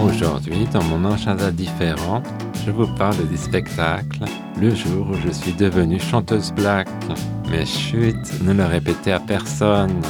Aujourd'hui, dans mon agenda différent, je vous parle des spectacles le jour où je suis devenue chanteuse black. Mais chut, ne le répétez à personne.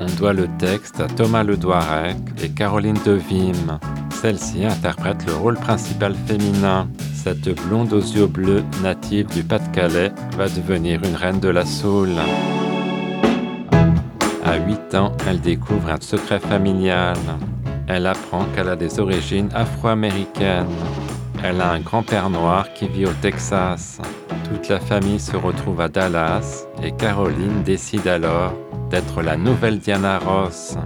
On doit le texte à Thomas Ledoirec et Caroline Devim. Celle-ci interprète le rôle principal féminin. Cette blonde aux yeux bleus, native du Pas-de-Calais, va devenir une reine de la soul. À 8 ans, elle découvre un secret familial. Elle apprend qu'elle a des origines afro-américaines. Elle a un grand-père noir qui vit au Texas. Toute la famille se retrouve à Dallas et Caroline décide alors d'être la nouvelle Diana Ross.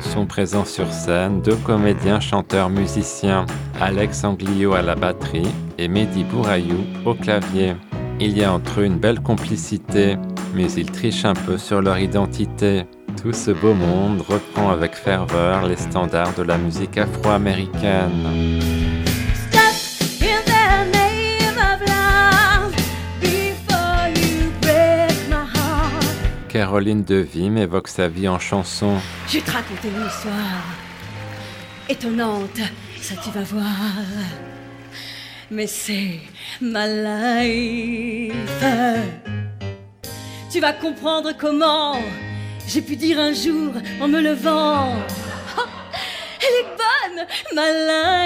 Sont présents sur scène deux comédiens chanteurs musiciens, Alex Anglio à la batterie et Mehdi Bourayou au clavier. Il y a entre eux une belle complicité, mais ils trichent un peu sur leur identité. Tout ce beau monde reprend avec ferveur les standards de la musique afro-américaine. Caroline Devim évoque sa vie en chanson. Je vais te raconter une histoire étonnante, ça tu vas voir. Mais c'est ma life. Tu vas comprendre comment j'ai pu dire un jour en me levant. Oh, elle est bonne, ma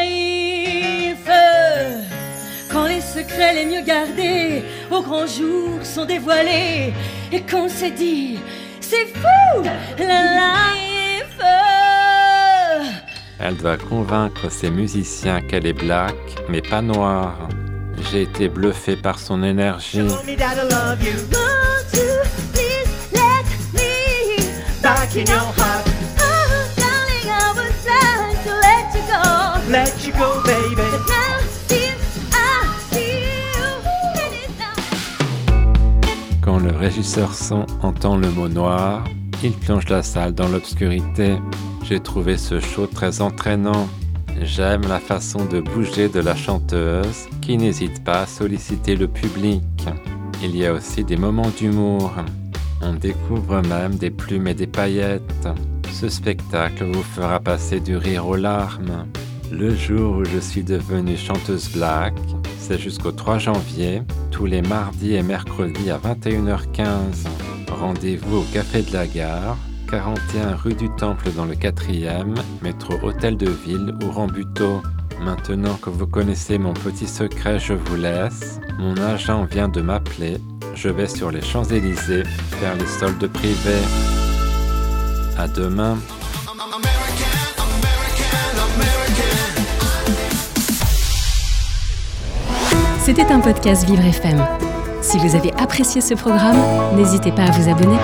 life. Quand les secrets les mieux gardés au grand jour sont dévoilés et qu'on s'est dit, c'est fou, la life. Elle doit convaincre ses musiciens qu'elle est black, mais pas noire. J'ai été bluffé par son énergie. Won't you please let Quand le régisseur son entend le mot noir, il plonge la salle dans l'obscurité. J'ai trouvé ce show très entraînant. J'aime la façon de bouger de la chanteuse qui n'hésite pas à solliciter le public. Il y a aussi des moments d'humour. On découvre même des plumes et des paillettes. Ce spectacle vous fera passer du rire aux larmes. Le jour où je suis devenue chanteuse black, c'est jusqu'au 3 janvier, tous les mardis et mercredis à 21h15. Rendez-vous au Café de la Gare, 41 rue du Temple dans le 4e, métro Hôtel de Ville ou Rambuteau. Maintenant que vous connaissez mon petit secret, je vous laisse. Mon agent vient de m'appeler. Je vais sur les Champs-Élysées faire les soldes privés. À demain. C'était un podcast Vivre FM. Si vous avez apprécié ce programme, n'hésitez pas à vous abonner.